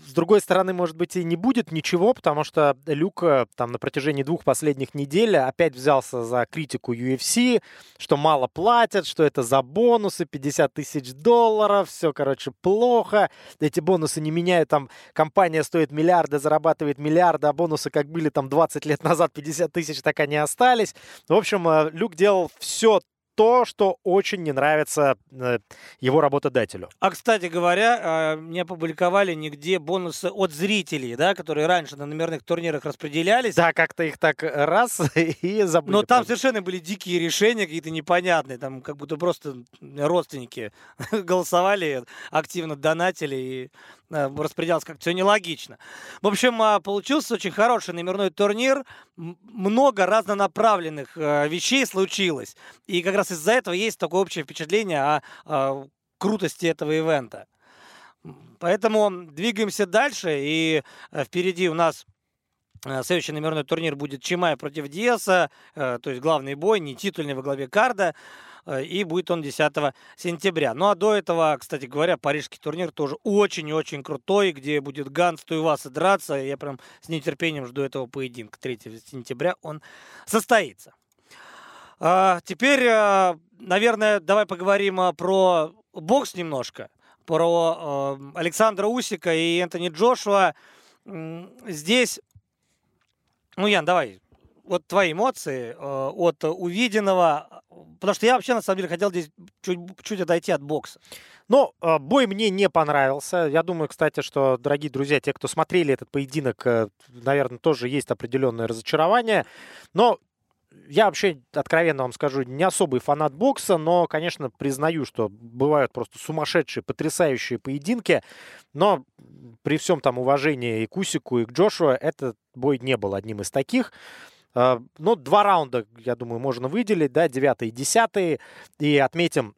с другой стороны, может быть, и не будет ничего, потому что Люк там на протяжении двух последних недель опять взялся за критику UFC, что мало платят, что это за бонусы, 50 тысяч долларов, все, короче, плохо. Эти бонусы не меняют, там компания стоит миллиарды, зарабатывает миллиарды, а бонусы как были там 20 лет назад, 50 тысяч, так они остались. В общем, э, Люк делал все то, что очень не нравится э, его работодателю. А, кстати говоря, не опубликовали нигде бонусы от зрителей, да, которые раньше на номерных турнирах распределялись. Да, как-то их так раз и забыли. Но там совершенно были дикие решения, какие-то непонятные, там как будто просто родственники голосовали, активно донатили и распределялось как-то все нелогично. В общем, а, получился очень хороший номерной турнир. Много разнонаправленных э, вещей случилось. И как раз из-за этого есть такое общее впечатление о, о крутости этого ивента. Поэтому двигаемся дальше. И э, впереди у нас Следующий номерной турнир будет Чимай против Диаса, то есть главный бой, не титульный во главе карда. Э, и будет он 10 сентября. Ну а до этого, кстати говоря, парижский турнир тоже очень и очень крутой, где будет Ганс Туеваса драться. Я прям с нетерпением жду этого поединка. 3 сентября он состоится. А, теперь, э, наверное, давай поговорим э, про бокс немножко. Про Александра Усика и Энтони Джошуа. Здесь, ну, Ян, давай, вот твои эмоции э, от увиденного, потому что я вообще на самом деле хотел здесь чуть, чуть отойти от бокса. Но э, бой мне не понравился. Я думаю, кстати, что, дорогие друзья, те, кто смотрели этот поединок, э, наверное, тоже есть определенное разочарование. Но я вообще, откровенно вам скажу, не особый фанат бокса, но, конечно, признаю, что бывают просто сумасшедшие, потрясающие поединки. Но при всем там уважении и к Усику, и к Джошуа, этот бой не был одним из таких. А, ну, два раунда, я думаю, можно выделить, да, девятый и десятый. И отметим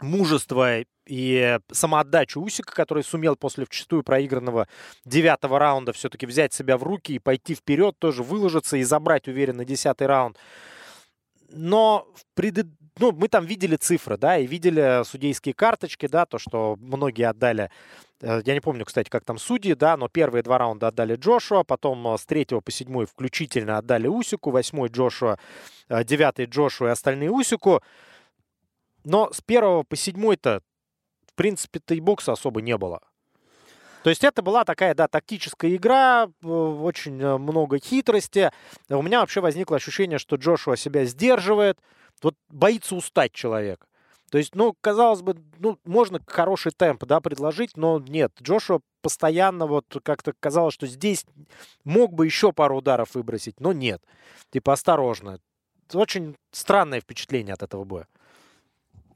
мужество и самоотдачу Усика, который сумел после вчастую проигранного девятого раунда все-таки взять себя в руки и пойти вперед, тоже выложиться и забрать уверенно десятый раунд. Но в пред... ну, мы там видели цифры, да, и видели судейские карточки, да, то, что многие отдали Э, я не помню, кстати, как там судьи, да, но первые два раунда отдали Джошуа, потом э, с третьего по седьмой включительно отдали Усику, восьмой Джошуа, э, девятый Джошуа и остальные Усику. Но с первого по седьмой-то, в принципе-то и бокса особо не было. То есть это была такая, да, тактическая игра, очень много хитрости. У меня вообще возникло ощущение, что Джошуа себя сдерживает. Вот боится устать человек. То есть, ну, казалось бы, ну, можно хороший темп, да, предложить, но нет. Джошуа постоянно вот как-то казалось, что здесь мог бы еще пару ударов выбросить, но нет. Типа, осторожно. Очень странное впечатление от этого боя.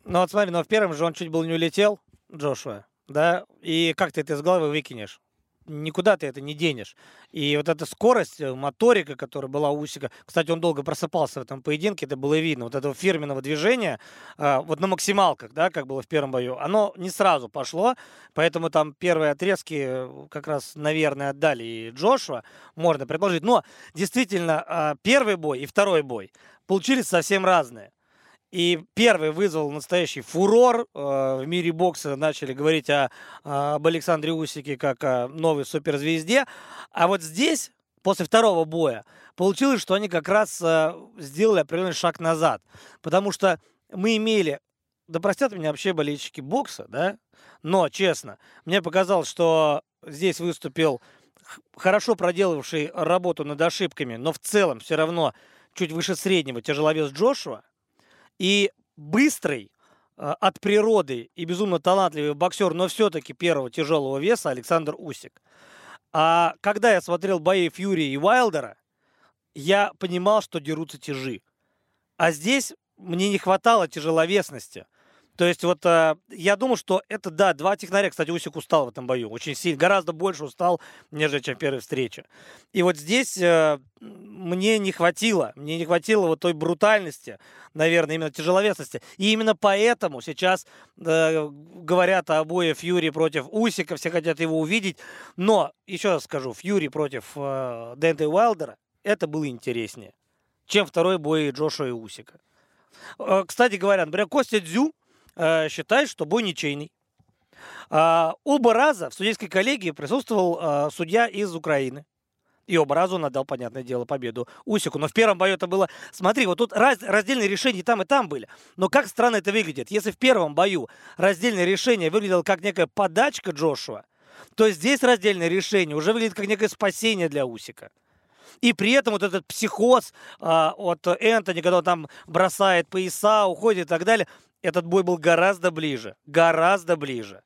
Ну вот смотри, но в первом же он чуть было не улетел, Джошуа, да, и как ты это из головы выкинешь? Никуда ты это не денешь. И вот эта скорость, э, моторика, которая была у Усика, кстати, он долго просыпался в этом поединке, это было видно, вот этого фирменного движения, э, вот на максималках, да, как было в первом бою, оно не сразу пошло, поэтому там первые отрезки как раз, наверное, отдали и Джошуа, можно предположить. Но действительно, первый бой и второй бой получились совсем разные. И первый вызвал настоящий фурор. Э, в мире бокса начали говорить о, об Александре Усике как о новой суперзвезде. А вот здесь, после второго боя, получилось, что они как раз э, сделали определенный шаг назад. Потому что мы имели, да простят меня вообще болельщики бокса, да, но, честно, мне показалось, что здесь выступил хорошо проделавший работу над ошибками, но в целом все равно чуть выше среднего тяжеловес Джошуа, и быстрый, э, от природы и безумно талантливый боксер, но все-таки первого тяжелого веса Александр Усик. А когда я смотрел бои Фьюри и Уайлдера, я понимал, что дерутся тяжи. А здесь мне не хватало тяжеловесности. То есть вот э, я думал, что это, да, два технаря. Кстати, Усик устал в этом бою. Очень сильно, гораздо больше устал, нежели чем первой встрече. И вот здесь э, мне не хватило. Мне не хватило вот той брутальности, наверное, именно тяжеловесности. И именно поэтому сейчас э, говорят о бое Фьюри против Усика. Все хотят его увидеть. Но, еще раз скажу, Фьюри против э, Дэнта Уайлдера это было интереснее, чем второй бой Джошуа и Усика. Кстати говоря, например, Костя Дзю э, считает, что бой ничейный. Э, оба раза в судейской коллегии присутствовал э, судья из Украины. И оба раза он отдал, понятное дело, победу Усику. Но в первом бою это было... Смотри, вот тут раз, раздельные решения там, и там были. Но как странно это выглядит. Если в первом бою раздельное решение выглядело как некая подачка Джошуа, то здесь раздельное решение уже выглядит как некое спасение для Усика. И при этом вот этот психоз а, от Энтони, когда он там бросает пояса, уходит и так далее, этот бой был гораздо ближе. Гораздо ближе.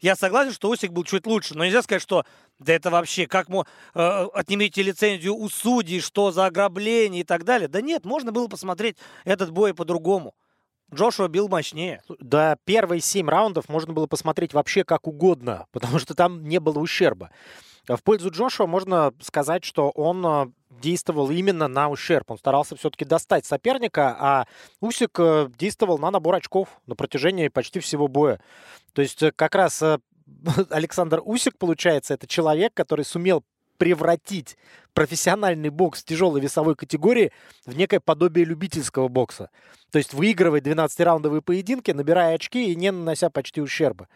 Я согласен, что Усик был чуть лучше, но нельзя сказать, что да это вообще, как мы э, отнимите лицензию у судей, что за ограбление и так далее. Да нет, можно было посмотреть этот бой по-другому. Джошуа бил мощнее. Да, первые семь раундов можно было посмотреть вообще как угодно, потому что там не было ущерба. В пользу Джошуа можно сказать, что он э, действовал именно на ущерб. Он старался все-таки достать соперника, а Усик э, действовал на набор очков на протяжении почти всего боя. То есть э, как раз э, Александр Усик, получается, это человек, который сумел превратить профессиональный бокс тяжелой весовой категории в некое подобие любительского бокса. То есть выигрывать 12-раундовые поединки, набирая очки и не нанося почти ущерба.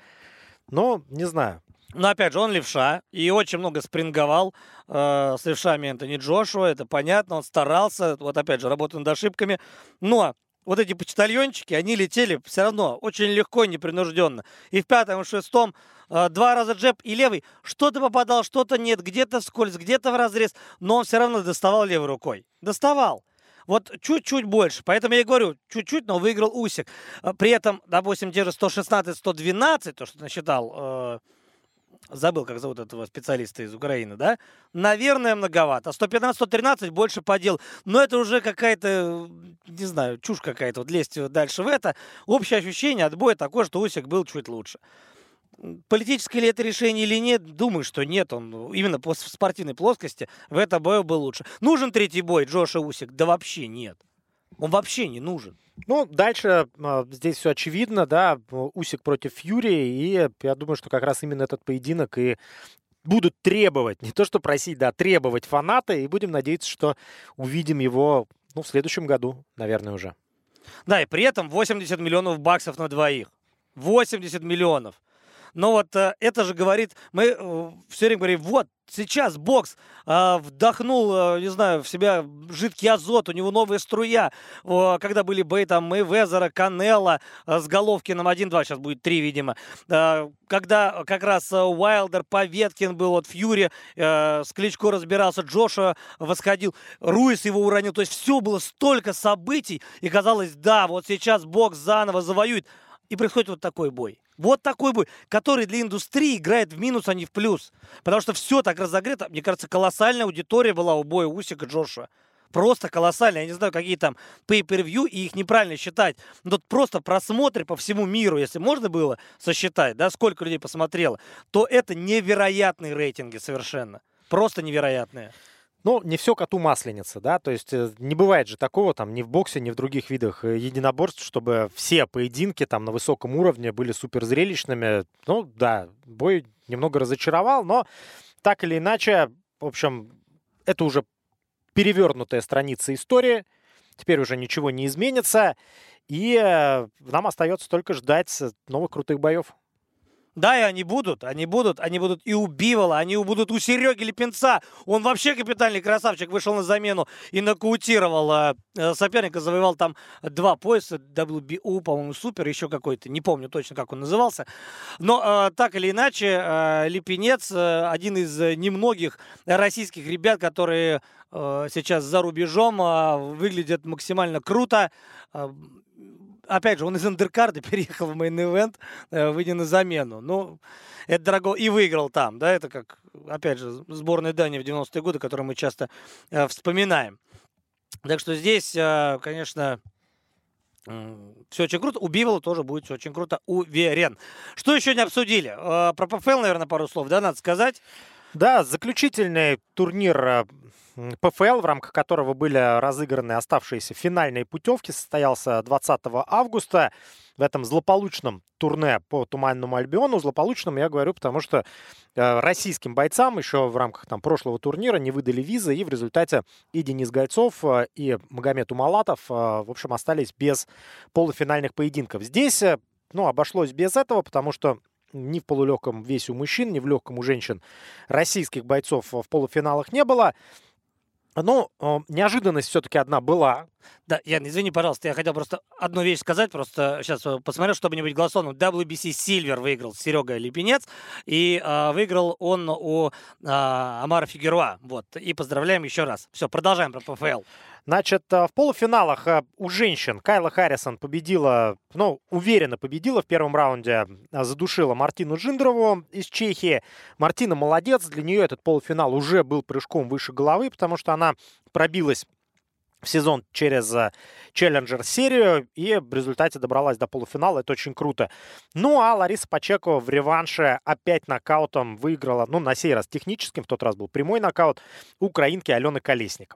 Но, не знаю, но опять же, он левша и очень много спринговал э, с левшами Энтони Джошуа, это понятно, он старался, вот опять же, работал над ошибками. Но вот эти почтальончики, они летели все равно очень легко и непринужденно. И в пятом, и в шестом э, два раза джеб и левый. Что-то попадал, что-то нет, где-то вскользь, где-то в разрез, но он все равно доставал левой рукой. Доставал. Вот чуть-чуть больше. Поэтому я и говорю, чуть-чуть, но выиграл Усик. Э, при этом, допустим, те же 116-112, то, что насчитал э, забыл, как зовут этого специалиста из Украины, да? Наверное, многовато. 115-113 больше по делу. Но это уже какая-то, не знаю, чушь какая-то. Вот лезть дальше в это. Общее ощущение от боя такое, что Усик был чуть лучше. Политическое ли это решение или нет, думаю, что нет. Он именно по спортивной плоскости в этом бою был лучше. Нужен третий бой Джоша Усик? Да вообще нет. Он вообще не нужен. Ну, дальше э, здесь все очевидно, да, Усик против Фьюри, и я думаю, что как раз именно этот поединок и будут требовать, не то что просить, да, требовать фанаты, и будем надеяться, что увидим его, ну, в следующем году, наверное, уже. Да, и при этом 80 миллионов баксов на двоих. 80 миллионов. Но вот э, это же говорит, мы э, все время говорим, вот, сейчас бокс э, вдохнул, э, не знаю, в себя жидкий азот, у него новая струя. Э, когда были бои там Мэйвезера, Канелла э, с Головкиным 1-2, сейчас будет 3, видимо. Э, когда как раз э, Уайлдер, Поветкин был, вот Фьюри э, с Кличко разбирался, Джошуа восходил, Руис его уронил. То есть все было столько событий, и казалось, да, вот сейчас бокс заново завоюет. И происходит вот такой бой. Вот такой бой, который для индустрии играет в минус, а не в плюс. Потому что все так разогрето. Мне кажется, колоссальная аудитория была у боя Усика Джошуа. Просто колоссальная. Я не знаю, какие там pay-per-view, и их неправильно считать. Но тут просто просмотры по всему миру, если можно было сосчитать, да, сколько людей посмотрело, то это невероятные рейтинги совершенно. Просто невероятные. Ну, не все коту масленица, да, то есть э, не бывает же такого там ни в боксе, ни в других видах э, единоборств, чтобы все поединки там на высоком уровне были супер зрелищными. Ну, да, бой немного разочаровал, но так или иначе, в общем, это уже перевернутая страница истории, теперь уже ничего не изменится, и э, нам остается только ждать новых крутых боев. Да, и они будут, они будут, они будут и у Бивола, они будут у Сереги Лепенца. Он вообще капитальный красавчик, вышел на замену и нокаутировал э, э соперника, завоевал там два пояса, WBO, по-моему, супер, еще какой-то, не помню точно, как он назывался. Но э, так или иначе, э, Лепенец э, один из немногих российских ребят, которые э, сейчас за рубежом э, выглядят максимально круто. Э, опять же, он из undercard а переехал в main event, э, выйдя на замену. Ну, это дорого. И выиграл там, да, это как, опять же, сборная Дании в 90-е годы, которую мы часто э, вспоминаем. Так что здесь, э, конечно, все очень круто. У Бивола тоже будет все очень круто, уверен. Что еще не обсудили? Э, про PFL, наверное, пару слов, да, надо сказать? Да, заключительный турнир э, ПФЛ, в рамках которого были разыграны оставшиеся финальные путевки, состоялся 20 августа в этом злополучном турне по Туманному Альбиону. Злополучном я говорю, потому что э, российским бойцам еще в рамках там, прошлого турнира не выдали визы, и в результате и Денис Гайцов, э, и Магомед Умалатов, э, в общем, остались без полуфинальных поединков. Здесь ну, обошлось без этого, потому что ни в полулегком весе у мужчин, ни в легком у женщин российских бойцов в полуфиналах не было. Ну, неожиданность все-таки одна была. Да, Ян, извини, пожалуйста, я хотел просто одну вещь сказать, просто сейчас э, посмотрел, чтобы не быть голословным. WBC Silver выиграл Серега Липенец, и э, выиграл он у э, Амара Фигеруа. Вот, и поздравляем еще раз. Все, продолжаем про ПФЛ. Значит, э, в полуфиналах э, у женщин Кайла Харрисон победила, ну, уверенно победила в первом раунде, э, задушила Мартину Джиндрову из Чехии. Мартина молодец, для нее этот полуфинал уже был прыжком выше головы, потому что она пробилась в сезон через Челленджер-серию и в результате добралась до полуфинала. Это очень круто. Ну, а Лариса Пачеко в реванше опять нокаутом выиграла, ну, на сей раз техническим, в тот раз был прямой нокаут, украинки Алены Колесник.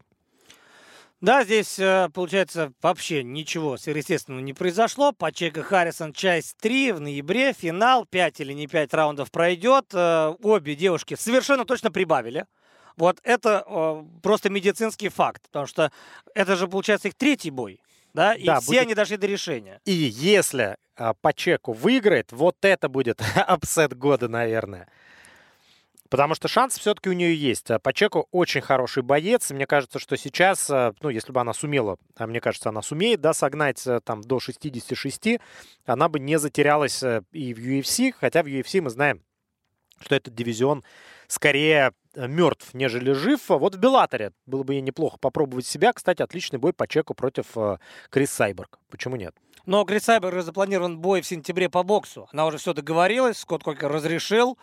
Да, здесь, э, получается, вообще ничего сверхъестественного не произошло. Пачека Харрисон, часть 3 в ноябре, финал, 5 или не 5 раундов пройдет. Э, обе девушки совершенно точно прибавили. Вот это просто медицинский факт, потому что это же, получается, их третий бой. Да, и да, все будет... они дошли до решения. И если а, Пачеку выиграет, вот это будет upset года, наверное. Потому что шанс все-таки у нее есть. А Пачеко очень хороший боец. Мне кажется, что сейчас, э, ну, если бы она сумела, а мне кажется, она сумеет, да, согнать э, там до 66, она бы не затерялась э, и в UFC, хотя в UFC мы знаем, что этот дивизион скорее мертв, нежели жив. Вот в Беллаторе было бы ей неплохо попробовать себя. Кстати, отличный бой по чеку против Крис Сайберг. Почему нет? Но Крис Сайберг запланирован бой в сентябре по боксу. Она уже все договорилась, Скотт Кокер разрешил.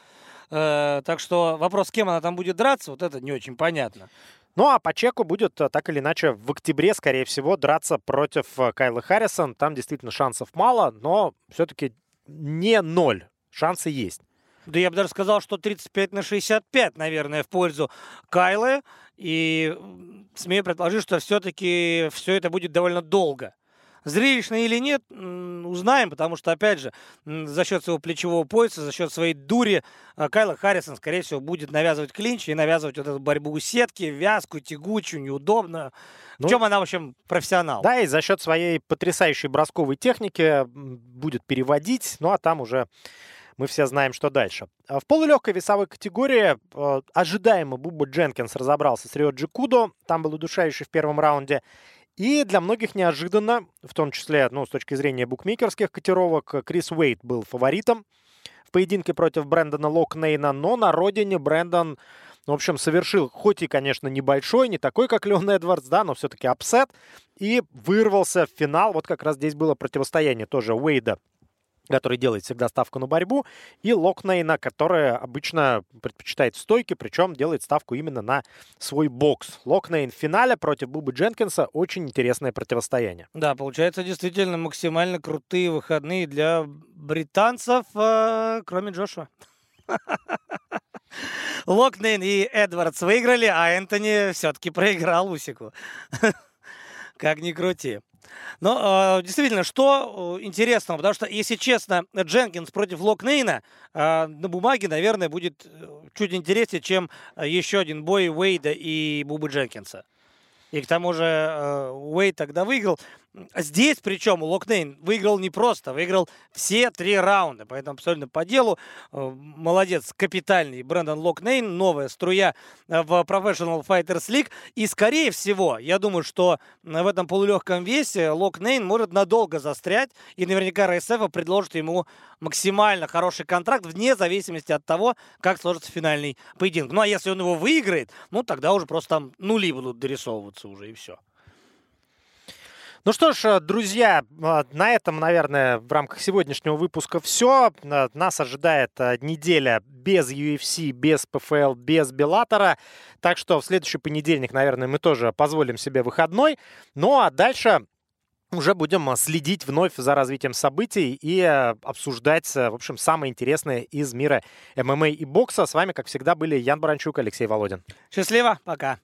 Э, так что вопрос, с кем она там будет драться, вот это не очень понятно. Ну а по чеку будет э, так или иначе в октябре, скорее всего, драться против э, Кайлы Харрисон. Там действительно шансов мало, но все-таки не ноль. Шансы есть. Да я бы даже сказал, что 35 на 65, наверное, в пользу Кайлы. И смею предположить, что все-таки все это будет довольно долго. Зрелищно или нет, узнаем, потому что, опять же, за счет своего плечевого пояса, за счет своей дури э, Кайла Харрисон, скорее всего, будет навязывать клинч и навязывать вот эту борьбу у сетки, вязкую, тягучую, неудобную. Ну, в чем она, в общем, профессионал. Да, и за счет своей потрясающей бросковой техники будет переводить, ну а там уже мы все знаем, что дальше. А в полулегкой весовой категории э, ожидаемо Буба Дженкинс разобрался с Рёдзи Кудо. Там был удушающий в первом раунде. И для многих неожиданно, в том числе ну, с точки зрения букмекерских котировок, Крис Уэйд был фаворитом в поединке против Брэндона Лафнейна, но на родине Брэндон, в общем, совершил, хоть и, конечно, небольшой, не такой, как Леон Эдвардс, да, но все-таки upset, и вырвался в финал. Вот как раз здесь было противостояние тоже Уэйда который делает всегда ставку на борьбу, и Локнейна, которая обычно предпочитает стойки, причем делает ставку именно на свой бокс. Локнейн в финале против Бубы Дженкинса очень интересное противостояние. Да, получается действительно максимально крутые выходные для британцев, э, кроме Джошуа. Локнейн и Эдвардс выиграли, а Энтони все-таки проиграл Усику. Как ни крути. Но э, действительно, что э, интересного, потому что, если честно, Дженкинс против Локнейна э, на бумаге, наверное, будет э, чуть интереснее, чем э, еще один бой Уэйда и Бубы Дженкинса. И к тому же э, Уэйд тогда выиграл. Здесь, причем, Локнейн выиграл не просто, выиграл все три раунда, поэтому абсолютно по делу. Э, молодец, капитальный Брэндон Локнейн, новая струя э, в Professional Fighters League. И, скорее всего, я думаю, что в этом полулегком весе Локнейн может надолго застрять, и наверняка РСФ предложит ему максимально хороший контракт, вне зависимости от того, как сложится финальный поединок. Ну, а если он его выиграет, ну, тогда уже просто там нули будут дорисовываться уже, и все. Ну что ж, э, друзья, э, на этом, наверное, в рамках сегодняшнего выпуска все. Э, нас ожидает неделя без UFC, без ПФЛ, без Беллатора. Так что в следующий понедельник, наверное, мы тоже позволим себе выходной. Ну а дальше уже будем следить вновь за развитием событий и обсуждать, в общем, самое интересное из мира ММА и бокса. С вами, как всегда, были Ян Баранчук, Алексей Володин. Счастливо, пока.